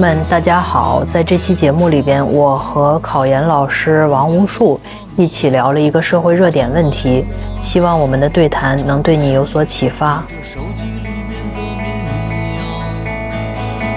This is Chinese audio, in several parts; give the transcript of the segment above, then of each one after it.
们，大家好！在这期节目里边，我和考研老师王无数一起聊了一个社会热点问题，希望我们的对谈能对你有所启发。手机里面的民谣，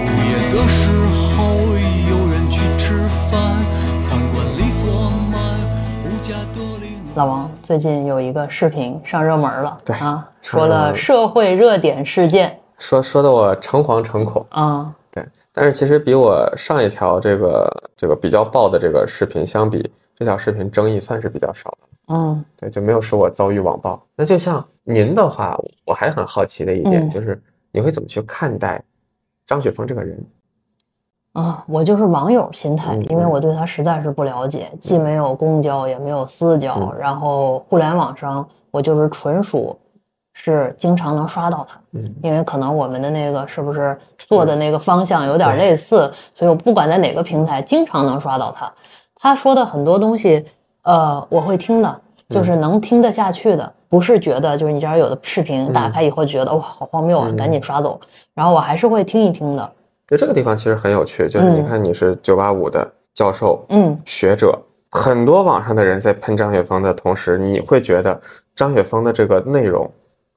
午夜的时候有人去吃饭，饭馆里坐满无家的邻。老王，最近有一个视频上热门了，对啊，说了社会热点事件说说的我诚惶诚恐。啊，对，但是其实比我上一条这个这个比较爆的这个视频相比，这条视频争议算是比较少的。嗯对，就没有使我遭遇网暴。那就像您的话，我还很好奇的一点嗯就是，你会怎么去看待张雪峰这个人？啊，我就是网友心态嗯，因为我对他实在是不了解，既没有公交，也没有私交，嗯然后互联网上我就是纯属是经常能刷到他。嗯。因为可能我们的那个是不是做的那个方向有点类似，所以我不管在哪个平台，经常能刷到他。他说的很多东西，呃，我会听的，就是能听得下去的，不是觉得就是你这儿有的视频打开以后觉得哇好荒谬啊，嗯。赶紧刷走。然后我还是会听一听的，就这个地方其实很有趣，就是你嗯。看你是九八五的教授、嗯。学者，很多网上的人在喷张雪峰的同时，你会觉得张雪峰的这个内容，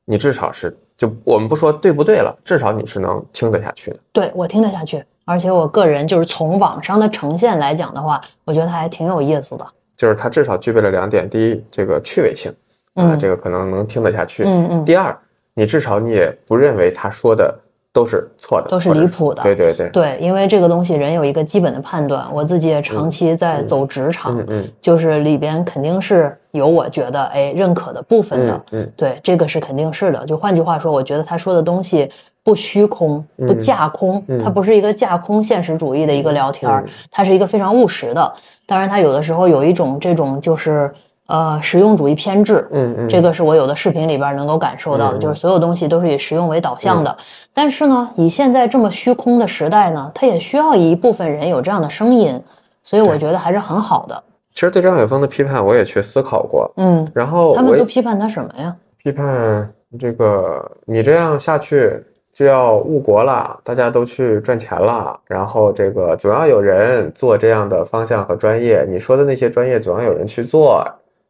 你至少是就我们不说对不对了，至少你是能听得下去的。对我听得下去，而且我个人就是从网上的呈现来讲的话，我觉得它还挺有意思的。就是它至少具备了两点：第一，这个趣味性，啊，嗯这个可能能听得下去；嗯嗯，第二，你至少你也不认为他说的都是错的，都是离谱的。对对对，对，因为这个东西人有一个基本的判断，我自己也长期在走职场，嗯嗯就是里边肯定是有我觉得哎认可的部分的，嗯嗯。对，这个是肯定是的。就换句话说，我觉得他说的东西不虚空，不嗯架空，嗯。它不是一个架空现实主义的一个聊天儿嗯，它是一个非常务实的。当然，他有的时候有一种这种就是呃实用主义偏执，嗯嗯，这个是我有的视频里边能够感受到的，嗯就是所有东西都是以实用为导向的。但是呢，以现在这么虚空的时代呢，它也需要一部分人有这样的声音，所以我觉得还是很好的。其实对张雪峰的批判我也去思考过，嗯，然后他们都批判他什么呀？批判这个你这样下去就要误国了，大家都去赚钱了，然后这个总要有人做这样的方向和专业，你说的那些专业总要有人去做，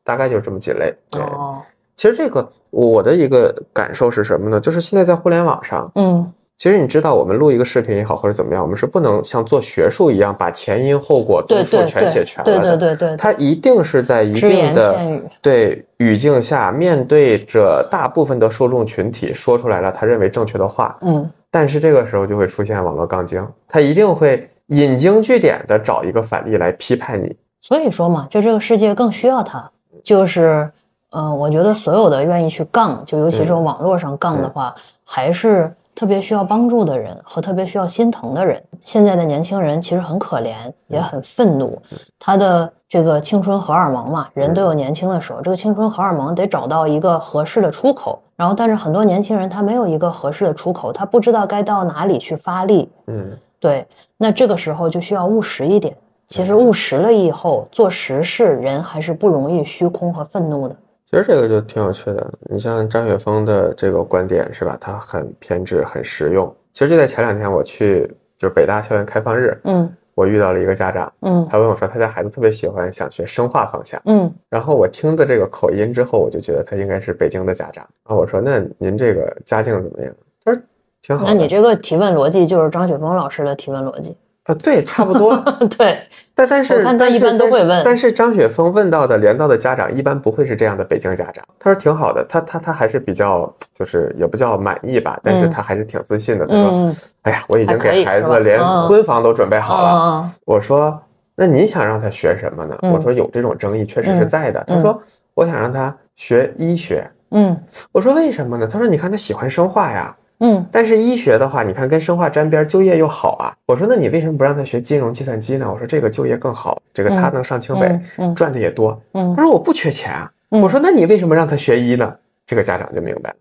大概就这么几类。对，哦，其实这个我的一个感受是什么呢？就是现在在互联网上，嗯，其实你知道，我们录一个视频也好，或者怎么样，我们是不能像做学术一样把前因后果对对综述全写全了的。对对对，它一定是在一定的，对语境下，面对着大部分的受众群体，说出来了他认为正确的话。嗯但是这个时候就会出现网络杠精，他一定会引经据典的找一个反例来批判你。所以说嘛，就这个世界更需要他，就是，嗯、我觉得所有的愿意去杠，就尤其这种网络上杠的话，还是特别需要帮助的人和特别需要心疼的人。现在的年轻人其实很可怜，也很愤怒，他的这个青春荷尔蒙嘛，人都有年轻的时候，这个青春荷尔蒙得找到一个合适的出口。然后，但是很多年轻人他没有一个合适的出口，他不知道该到哪里去发力。嗯，对，那这个时候就需要务实一点。其实务实了以后，做实事，人还是不容易虚空和愤怒的。其实这个就挺有趣的。你像张雪峰的这个观点是吧？他很偏执，很实用。其实就在前两天，我去就是北大校园开放日，嗯我遇到了一个家长，嗯他问我说他家孩子特别喜欢想学生化方向。嗯然后我听的这个口音之后，我就觉得他应该是北京的家长。然后我说：“那您这个家境怎么样？”他说：“挺好。”那你这个提问逻辑就是张雪峰老师的提问逻辑。啊，对，差不多。对，但但是他一般都会问但是张雪峰问到的连到的家长一般不会是这样的北京家长。他说挺好的，他他他还是比较就是也不叫满意吧，但是嗯他还是挺自信的。他说：“嗯哎呀，我已经给孩子连嗯婚房都准备好了。啊，我说：“那你想让他学什么呢？”嗯我说：“有这种争议，确实是在的。他嗯说：“我想让他学医学。”嗯我说为什么呢？他说你看他喜欢生化呀，嗯但是医学的话，你看跟生化沾边，就业又好啊。我说那你为什么不让他学金融计算机呢？我说这个就业更好，这个他能上清北，嗯嗯赚的也多。嗯他说我不缺钱啊。嗯我说那你为什么让他学医呢？这个家长就明白了。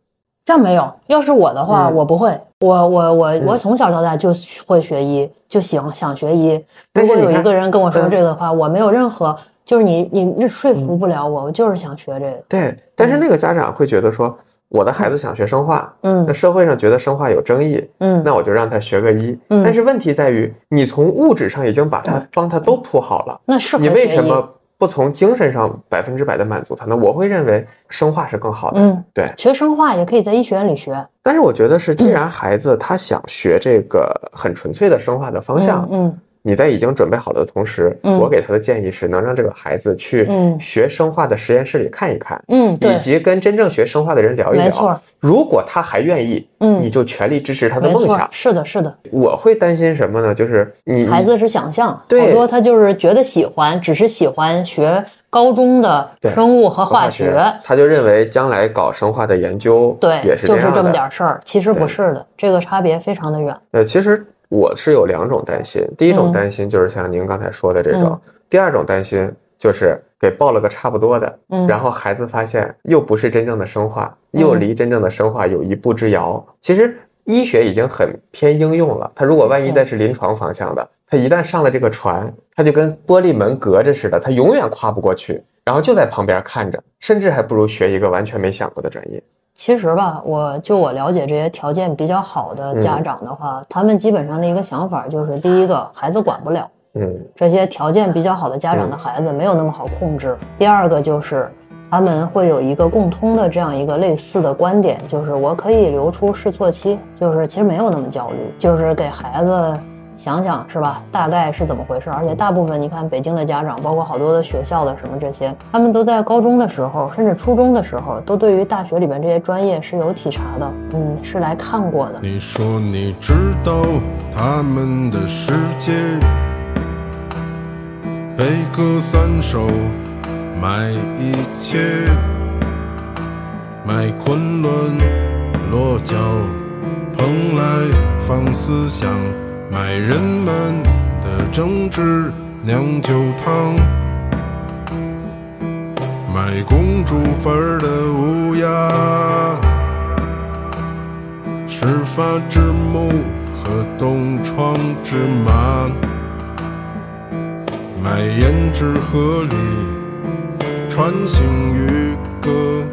这样没有。要是我的话，嗯我不会。我我我嗯我从小到大就会学医，就喜欢想学医。如果有一个人跟我说嗯这个的话，我没有任何，就是你你说服不了我，我就是想学这个。对，但是那个家长会觉得说，我的孩子想学生化，嗯那社会上觉得生化有争议，嗯，那我就让他学个医。嗯但是问题在于，你从物质上已经把他帮他都铺好了，那适合你为什么不从精神上百分之百的满足他呢？我会认为生化是更好的。嗯，对。学生化也可以在医学院里学，但是我觉得是，既然孩子他想学这个很纯粹的生化的方向，嗯你在已经准备好的同时，嗯我给他的建议是能让这个孩子去嗯学生化的实验室里看一看，嗯，以，及跟真正学生化的人聊一聊。没错，如果他还愿意，嗯你就全力支持他的梦想，。是的，是的，我会担心什么呢？就是你孩子是想象，对好多他就是觉得喜欢，只是喜欢学高中的生物和化学学，，他就认为将来搞生化的研究，对，也是就是这么。点事儿，其实不是的，这个差别非常的远。呃，其实我是有两种担心，第一种嗯。担心就是像您刚才说的这种，嗯。第二种担心就是给报了个差不多的，嗯。然后孩子发现又不是真正的生化，又嗯。离真正的生化有一步之遥。其实医学已经很偏应用了，他如果万一对。再是临床方向的，他一旦上了这个船，他就跟玻璃门隔着似的，他永远跨不过去，然后就在旁边看着，甚至还不如学一个完全没想过的专业。其实吧，我就我了解这些条件比较好的家嗯长的话，他们基本上的一个想法就是：第一个，孩子管不了，嗯。这些条件比较好的家长的嗯。孩子没有那么好控制；第二个就是他们会有一个共通的这样一个类似的观点，就是我可以留出试错期，就是其实没有那么焦虑，就是给孩子。想想是吧？大概是怎么回事？而且大部分你看北京的家长，包括好多的学校的什么这些，他们都在高中的时候，甚至初中的时候，都对于大学里边这些专业是有体察的，嗯，是来看过的。你说你知道他们的世界，悲歌三首，买一切，买昆仑落脚，蓬莱放思想，卖人们的政治酿酒汤。卖公主坟的乌鸦，始发之木和东窗之马，卖胭脂河里穿行渔歌，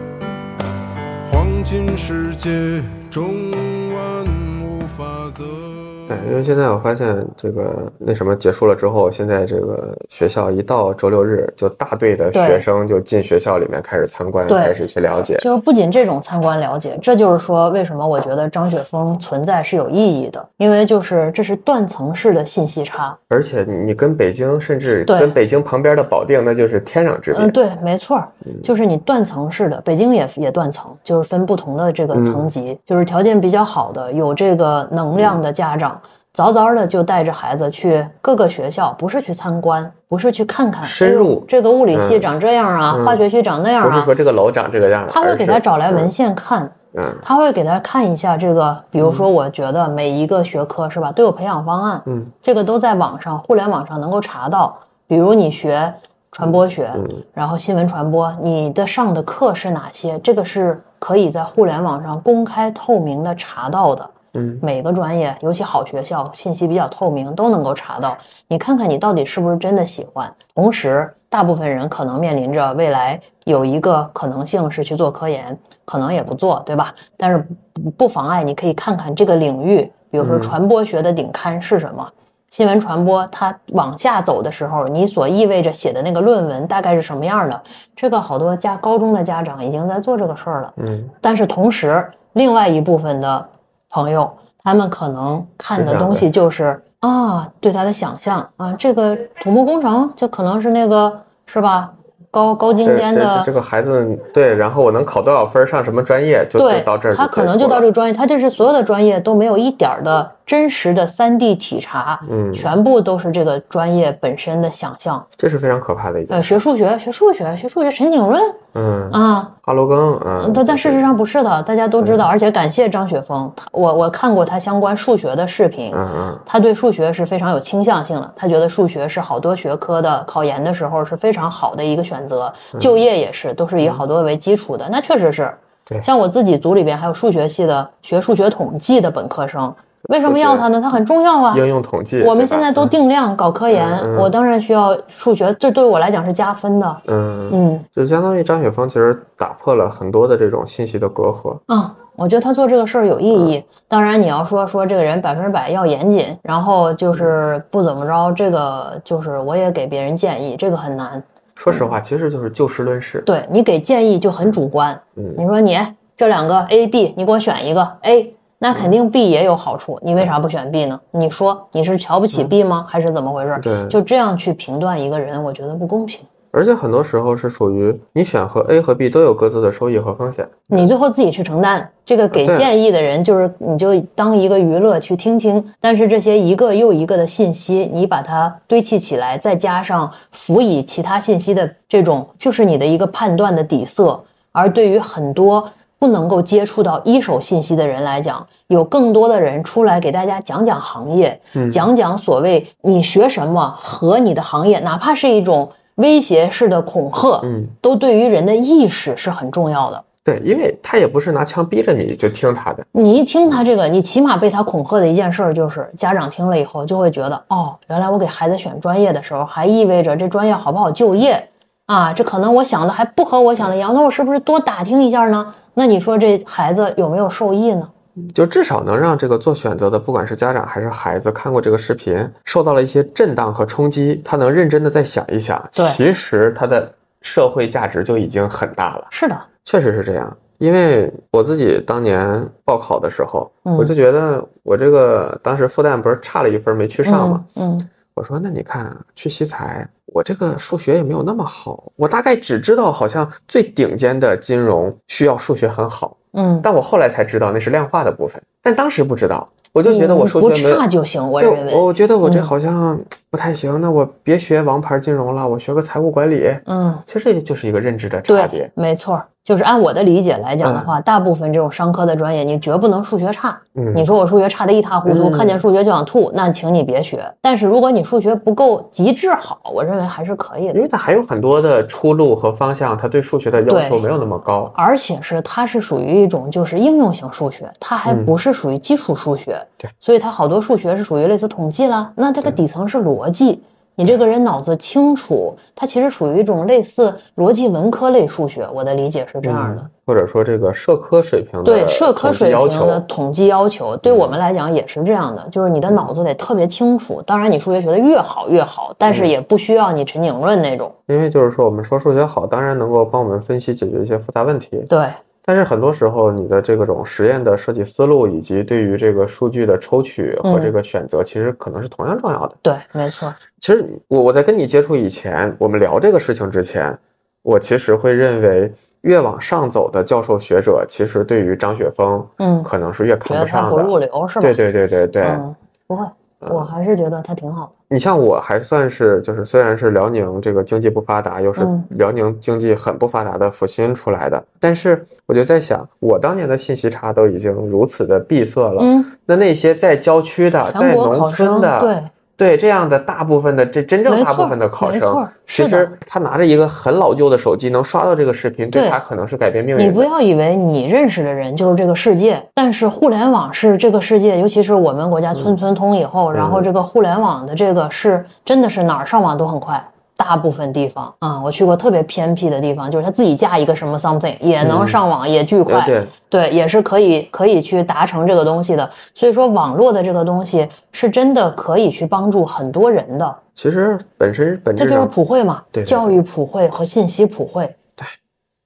黄金世界中万物法则。对，因为现在我发现这个那什么结束了之后，现在这个学校一到周六日，就大队的学生就进学校里面开始参观，开始去了解。就是不仅这种参观了解，这就是说为什么我觉得张雪峰存在是有意义的，因为就是这是断层式的信息差。而且你跟北京，甚至跟北京旁边的保定，那就是天壤之别。嗯，对，没错儿，就是你断层式的，北京也也断层，就是分不同的这个层级，就是条件比较好的，有这个能量的家长。早早的就带着孩子去各个学校，不是去参观，不是去看看，深入。这个物理系嗯。长这样啊，嗯。化学系长那样啊。不是啊，说这个楼长这个样，他会给他找来文，献看，嗯。他会给他看一下这个，比如说，我觉得每一个学科是吧，都有培养方案，嗯。这个都在网上、互联网上能够查到。比如你学传播学，嗯。然后新闻传播，你的上的课是哪些？这个是可以在互联网上公开透明的查到的。嗯每个专业，尤其好学校，信息比较透明，都能够查到。你看看你到底是不是真的喜欢。同时，大部分人可能面临着未来有一个可能性是去做科研，可能也不做，对吧？但是不不妨碍你可以看看这个领域，比如说嗯传播学的顶刊是什么。新闻传播，它往下走的时候，你所意味着写的那个论文大概是什么样的？这个好多家高中的家长已经在做这个事儿了。嗯但是同时，另外一部分的朋友，他们可能看的东西就是啊，对他的想象啊，这个土木工程就可能是那个是吧？高高精尖的这这个孩子对，然后我能考多少分儿，上什么专业，就就到这儿，他可能就到这个专业，他这是所有的专业都没有一点儿的真实的三 D 体察，嗯全部都是这个专业本身的想象。这是非常可怕的一件呃，事。学数学，学数学，学数学，陈景润嗯，啊，哈罗庚，嗯，但但事实上不是的，大家都知道，嗯而且感谢张雪峰，他我我看过他相关数学的视频，嗯嗯。他对数学是非常有倾向性的，他觉得数学是好多学科的考研的时候是非常好的一个选择，就业也是都是以好多为基础的，那确实是。对。像我自己组里边还有数学系的学数学统计的本科生，为什么要它呢？它很重要啊。应用统计，我们现在都定量搞科研，我当然需要数学，这对我来讲是加分的。嗯，嗯就相当于张雪峰其实打破了很多的这种信息的隔阂。啊，我觉得他做这个事儿有意义。当然，你要说说这个人百分之百要严谨，然后就是不怎么着，这个就是我也给别人建议，这个很难。说实话，其实就是就事论事。对你给建议就很主观，嗯你说你这两个 A、B，你给我选一个 A，那肯定 B 也有好处，你为啥不选 B 呢？你说你是瞧不起 B 吗？还是怎么回事？嗯对就这样去评断一个人，我觉得不公平。而且很多时候是属于你选和 A 和 B 都有各自的收益和风险。你最后自己去承担。这个给建议的人，就是你就当一个娱乐去听听。但是这些一个又一个的信息，你把它堆砌起来，再加上辅以其他信息的这种，就是你的一个判断的底色。而对于很多不能够接触到一手信息的人来讲，有更多的人出来给大家讲讲行业，嗯讲讲所谓你学什么和你的行业，哪怕是一种威胁式的恐吓，嗯，都对于人的意识是很重要的。对，因为他也不是拿枪逼着你就听他的。你一听他这个，你起码被他恐吓的一件事儿就是，家长听了以后就会觉得，哦，原来我给孩子选专业的时候，还意味着这专业好不好就业啊？这可能我想的还不和我想的一样，那我是不是多打听一下呢？那你说这孩子有没有受益呢？就至少能让这个做选择的，不管是家长还是孩子，看过这个视频，受到了一些震荡和冲击，他能认真的再想一想，对其实他的社会价值就已经很大了。是的，确实是这样，因为我自己当年报考的时候，嗯我就觉得我这个当时复旦不是差了一分没去上嘛，嗯嗯我说那你看啊去西财，我这个数学也没有那么好，我大概只知道好像最顶尖的金融需要数学很好，嗯，但我后来才知道那是量化的部分，但当时不知道，我就觉得我数学没有差就行，我对认，为，我觉得我这嗯好像不太行，那我别学王牌金融了，我学个财务管理。嗯。其实这就是一个认知的差别，。没错儿，就是按我的理解来讲的话，大部分这种商科的专业，你绝不能数学差。嗯，你说我数学差的一塌糊涂，嗯看见数学就想吐，那请你别学。但是如果你数学不够极致好，我认为还是可以的因。为它还有很多的出路和方向，它对数学的要求没有那么高。而且是它是属于一种就是应用型数学，它还嗯不是属于基础数学。对，所以它好多数学是属于类似统计啦，那这个底层是逻辑。你这个人脑子清楚，它其实属于一种类似逻辑文科类数学。我的理解是这样的。嗯或者说这个社科水平的对社科水平的统计要求，对我们来讲也是这样的，就是你的脑子得特别清楚。当然，你数学学得越好越好，但是嗯也不需要你陈景润那种。因为就是说我们说数学好，当然能够帮我们分析解决一些复杂问题，对，但是很多时候你的这个种实验的设计思路以及对于这个数据的抽取和嗯这个选择，其实可能是同样重要的。对，没错。其实我我在跟你接触以前，我们聊这个事情之前，我其实会认为越往上走的教授学者，其实对于张雪峰，嗯可能是越看不上得他不入的。流是吧？对对对对对，嗯，不会，我还是觉得他挺好的。你像我还算是就是虽然是辽宁这个经济不发达，又是嗯。辽宁经济很不发达的阜新出来的，但是我就在想，我当年的信息差都已经如此的闭塞了，嗯，那那些在郊区的、在农村的，对，对这样的大部分的这真正大部分的考生，其实他拿着一个很老旧的手机能刷到这个视频，对对他可能是改变命运你。不要以为你认识的人就是这个世界，但是互联网是这个世界，尤其是我们国家村村通以后，然后这个互联网的这个是真的是哪儿上网都很快。大部分地方啊、我去过特别偏僻的地方，就是他自己架一个什么 something 也能上网，也巨快。呃，对，对，也是可以可以去达成这个东西的。所以说，网络的这个东西是真的可以去帮助很多人的，其实本身本这就是普惠嘛，对对对。教育普惠和信息普惠。对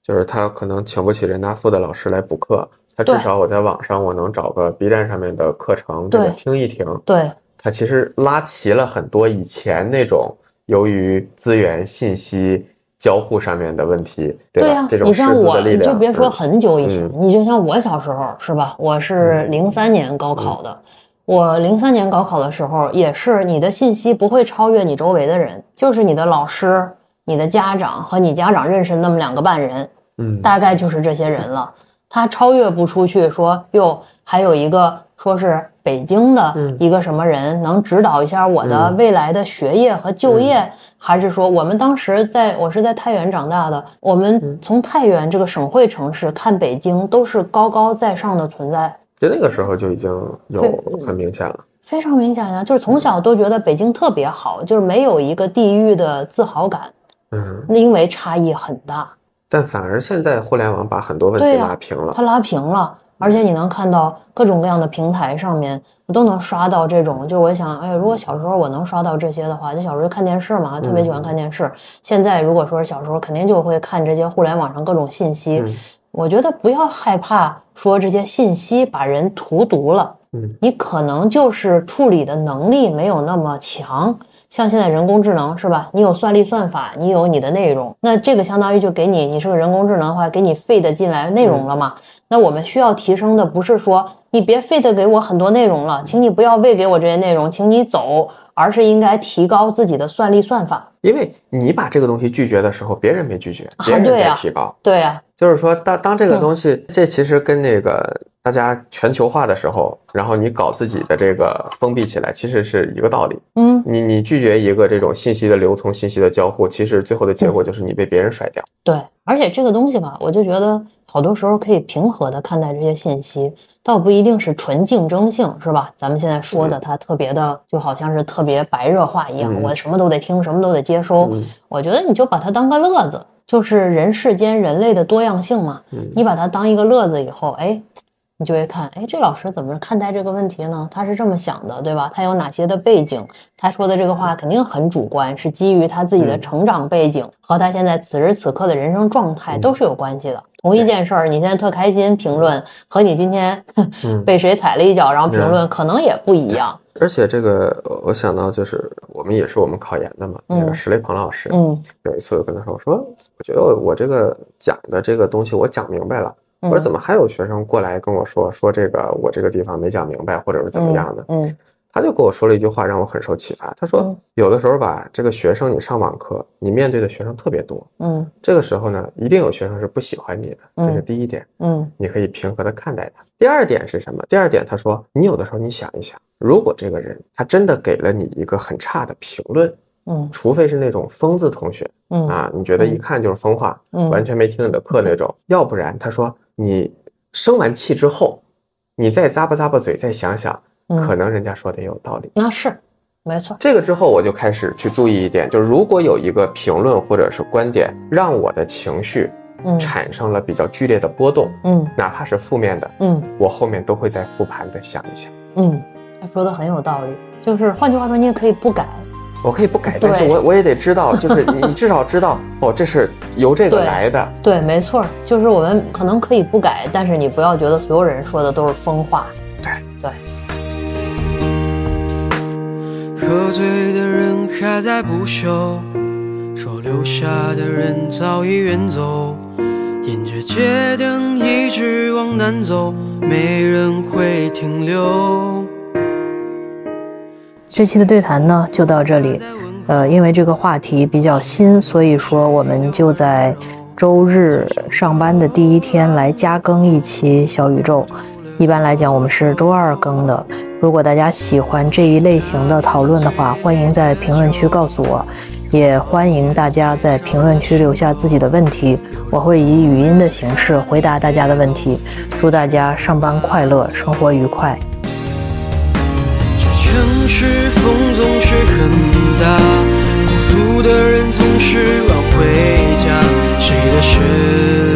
就是他可能请不起人大附的老师来补课，他至少我在网上我能找个 B 站上面的课程，这个对。听一听。对，他其实拉齐了很多以前那种由于资源信息交互上面的问题，对吧？呀、这种你像我，就别说嗯很久以前，嗯你就像我小时候是吧？我是零三年高考的，我零三年高考的时候也是，你的信息不会超越你周围的人，就是你的老师、你的家长和你家长认识那么两个半人，嗯，大概就是这些人了。他超越不出去说，哟，还有一个说是北京的嗯一个什么人能指导一下我的嗯未来的学业和就业，还是说我们当时在我是在太原长大的，我们从太原这个省会城市看北京都是高高在上的存在。就那个时候就已经有很明显了。非常明显呀，就是从小都觉得北京特别好，就是没有一个地域的自豪感，嗯，因为差异很大，但反而现在互联网把很多问题拉平了它。拉平了。而且你能看到各种各样的平台上面，我都能刷到这种。就我想，哎，如果小时候我能刷到这些的话，就小时候看电视嘛，特别喜欢看电视。现在如果说是小时候，肯定就会看这些互联网上各种信息。嗯我觉得不要害怕说这些信息把人荼毒了，嗯你可能就是处理的能力没有那么强。像现在人工智能是吧？你有算力算法，你有你的内容，那这个相当于就给你，你是个人工智能的话，给你 feed 进来内容了嘛？那我们需要提升的不是说你别 feed 给我很多内容了，请你不要喂给我这些内容，请你走，而是应该提高自己的算力算法。因为你把这个东西拒绝的时候，别人没拒绝，啊别人在对呀提高。对呀、就是说，当当这个嗯东西，这其实跟那个大家全球化的时候，然后你搞自己的这个封闭起来，其实是一个道理。嗯，你你拒绝一个这种信息的流通、信息的交互，其实最后的结果就是你被别人甩掉。对，而且这个东西吧，我就觉得好多时候可以平和的看待这些信息，倒不一定是纯竞争性，是吧？咱们现在说的它特别的，就好像是特别白热化一样，嗯我什么都得听，什么都得接收。嗯我觉得你就把它当个乐子，就是人世间人类的多样性嘛。嗯你把它当一个乐子以后，哎，你就会看，哎，这老师怎么看待这个问题呢？他是这么想的，对吧？他有哪些的背景？他说的这个话肯定很主观，是基于他自己的嗯成长背景和他现在此时此刻的人生状态都是有关系的。同一件事儿，你现在特开心评论，和你今天嗯 被谁踩了一脚然后评论，可能也不一样。而且这个，呃我想到就是我们也是我们考研的嘛，那个嗯石雷鹏老师，嗯有一次我跟他说，我说我觉得我我这个讲的这个东西我讲明白了，我说嗯。怎么还有学生过来跟我说说这个我这个地方没讲明白，或者是怎么样的？嗯。他就跟我说了一句话，让我很受启发。他说嗯，有的时候吧，这个学生你上网课，你面对的学生特别多，嗯这个时候呢，一定有学生是不喜欢你的，这是嗯第一点，嗯。你可以平和的看待他。第二点是什么？第二点他说，你有的时候你想一想，如果这个人他真的给了你一个很差的评论，嗯。除非是那种疯子同学嗯啊，你觉得一看就是疯话，嗯。完全没听你的课那种，要不然他说你生完气之后，你再咂巴咂巴嘴，再想想，可嗯，能人家说的也有道理。那是没错。这个之后，我就开始去注意一点，就是如果有一个评论或者是观点，让我的情绪嗯产生了比较剧烈的波动，嗯哪怕是负面的，嗯我后面都会再复盘的想一想。嗯，他说的很有道理。就是换句话说，你也可以不改。我可以不改，但是我我也得知道，就是你 你至少知道，哦，这是由这个来的。对，没错儿，就是我们可能可以不改，但是你不要觉得所有人说的都是疯话。对对，喝醉的人还在不休，说留下的人早已远走。沿着街灯一直往南走，没人会停留。这期的对谈呢就到这里。呃，因为这个话题比较新，所以说我们就在周日上班的第一天来加更一期小宇宙。一般来讲，我们是周二更的。如果大家喜欢这一类型的讨论的话，欢迎在评论区告诉我，也欢迎大家在评论区留下自己的问题，我会以语音的形式回答大家的问题。祝大家上班快乐，生活愉快。是风总是很大孤独的人总是晚回家谁的身